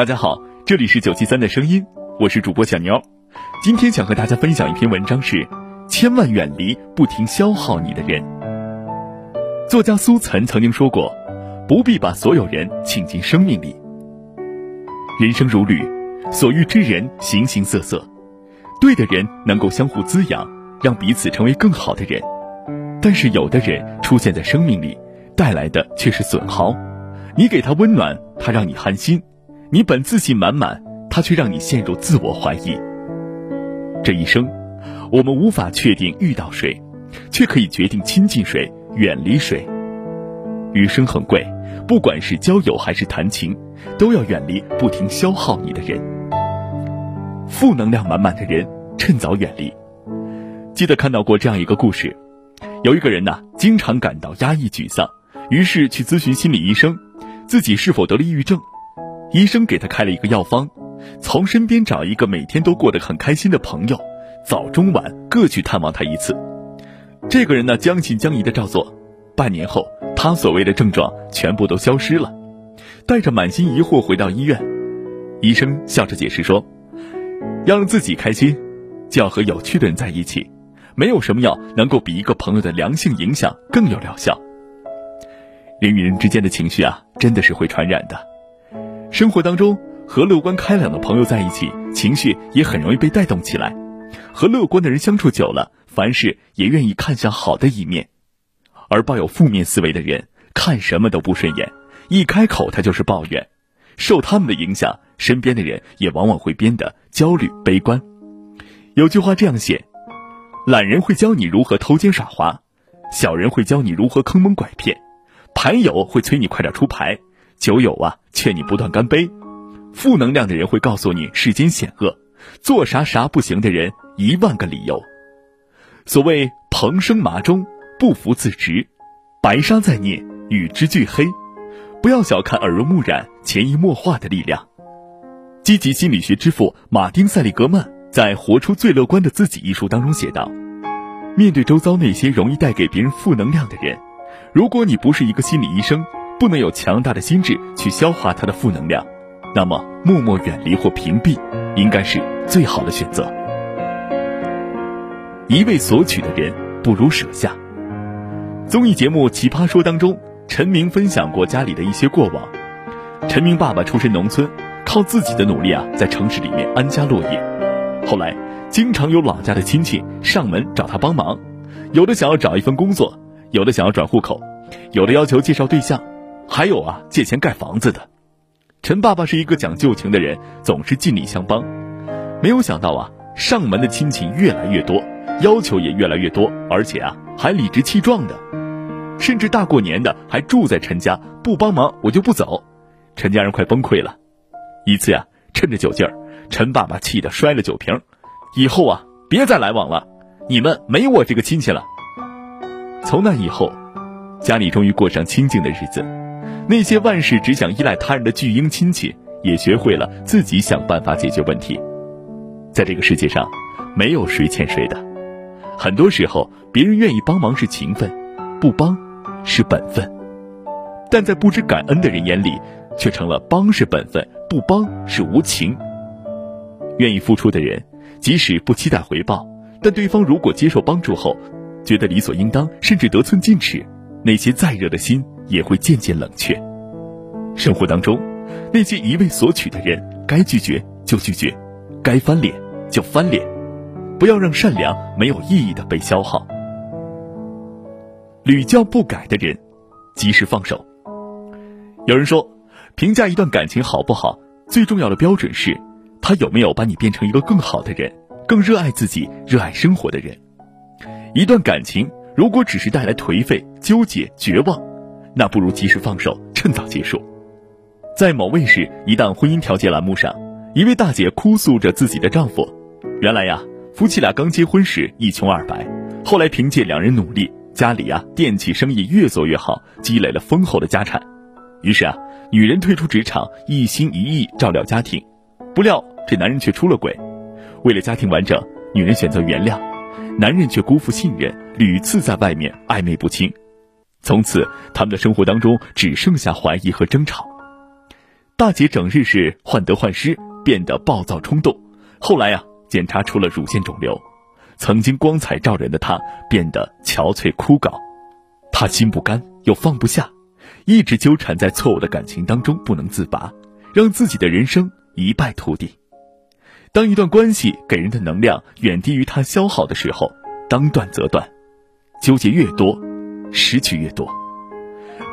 大家好，这里是九七三的声音，我是主播小牛。今天想和大家分享一篇文章，是千万远离不停消耗你的人。作家苏岑曾经说过，不必把所有人请进生命里。人生如旅，所遇之人形形色色，对的人能够相互滋养，让彼此成为更好的人。但是有的人出现在生命里，带来的却是损耗。你给他温暖，他让你寒心。你本自信满满，他却让你陷入自我怀疑。这一生，我们无法确定遇到谁，却可以决定亲近谁，远离谁。余生很贵，不管是交友还是谈情，都要远离不停消耗你的人。负能量满满的人，趁早远离。记得看到过这样一个故事，有一个人呐，经常感到压抑沮丧，于是去咨询心理医生，自己是否得了抑郁症。医生给他开了一个药方，从身边找一个每天都过得很开心的朋友，早中晚各去探望他一次。这个人呢，将信将疑的照做。半年后，他所谓的症状全部都消失了。带着满心疑惑回到医院，医生笑着解释说：“要让自己开心，就要和有趣的人在一起。没有什么药能够比一个朋友的良性影响更有疗效。人与人之间的情绪啊，真的是会传染的。”生活当中，和乐观开朗的朋友在一起，情绪也很容易被带动起来。和乐观的人相处久了，凡事也愿意看向好的一面。而抱有负面思维的人，看什么都不顺眼，一开口他就是抱怨。受他们的影响，身边的人也往往会变得焦虑悲观。有句话这样写：懒人会教你如何偷奸耍滑，小人会教你如何坑蒙拐骗，牌友会催你快点出牌。酒友啊，劝你不断干杯；负能量的人会告诉你世间险恶，做啥啥不行的人一万个理由。所谓蓬生麻中，不服自直，白沙在涅，与之俱黑。不要小看耳濡目染、潜移默化的力量。积极心理学之父马丁·塞利格曼在《活出最乐观的自己》一书当中写道：“面对周遭那些容易带给别人负能量的人，如果你不是一个心理医生。”不能有强大的心智去消化他的负能量，那么默默远离或屏蔽，应该是最好的选择。一味索取的人不如舍下。综艺节目《奇葩说》当中，陈明分享过家里的一些过往。陈明爸爸出身农村，靠自己的努力啊，在城市里面安家落业。后来，经常有老家的亲戚上门找他帮忙，有的想要找一份工作，有的想要转户口，有的要求介绍对象。还有啊，借钱盖房子的，陈爸爸是一个讲旧情的人，总是尽力相帮。没有想到啊，上门的亲戚越来越多，要求也越来越多，而且啊，还理直气壮的，甚至大过年的还住在陈家，不帮忙我就不走。陈家人快崩溃了。一次呀，趁着酒劲儿，陈爸爸气得摔了酒瓶，以后啊，别再来往了，你们没我这个亲戚了。从那以后，家里终于过上清静的日子。那些万事只想依赖他人的巨婴亲戚，也学会了自己想办法解决问题。在这个世界上，没有谁欠谁的。很多时候，别人愿意帮忙是情分，不帮是本分。但在不知感恩的人眼里，却成了帮是本分，不帮是无情。愿意付出的人，即使不期待回报，但对方如果接受帮助后，觉得理所应当，甚至得寸进尺，那些再热的心。也会渐渐冷却。生活当中，那些一味索取的人，该拒绝就拒绝，该翻脸就翻脸，不要让善良没有意义的被消耗。屡教不改的人，及时放手。有人说，评价一段感情好不好，最重要的标准是，他有没有把你变成一个更好的人，更热爱自己、热爱生活的人。一段感情如果只是带来颓废、纠结、绝望，那不如及时放手，趁早结束。在某卫视一档婚姻调解栏目上，一位大姐哭诉着自己的丈夫。原来呀，夫妻俩刚结婚时一穷二白，后来凭借两人努力，家里呀电器生意越做越好，积累了丰厚的家产。于是啊，女人退出职场，一心一意照料家庭。不料这男人却出了轨。为了家庭完整，女人选择原谅，男人却辜负信任，屡次在外面暧昧不清。从此，他们的生活当中只剩下怀疑和争吵。大姐整日是患得患失，变得暴躁冲动。后来呀，检查出了乳腺肿瘤。曾经光彩照人的她，变得憔悴枯槁。她心不甘又放不下，一直纠缠在错误的感情当中不能自拔，让自己的人生一败涂地。当一段关系给人的能量远低于它消耗的时候，当断则断。纠结越多，失去越多。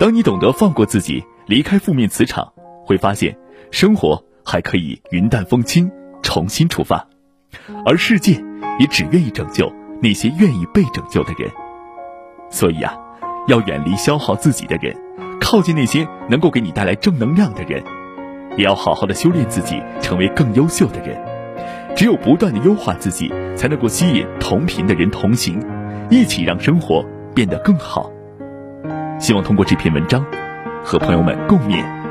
当你懂得放过自己，离开负面磁场。会发现，生活还可以云淡风轻，重新出发，而世界也只愿意拯救那些愿意被拯救的人。所以啊，要远离消耗自己的人，靠近那些能够给你带来正能量的人，也要好好的修炼自己，成为更优秀的人。只有不断的优化自己，才能够吸引同频的人同行，一起让生活变得更好。希望通过这篇文章，和朋友们共勉。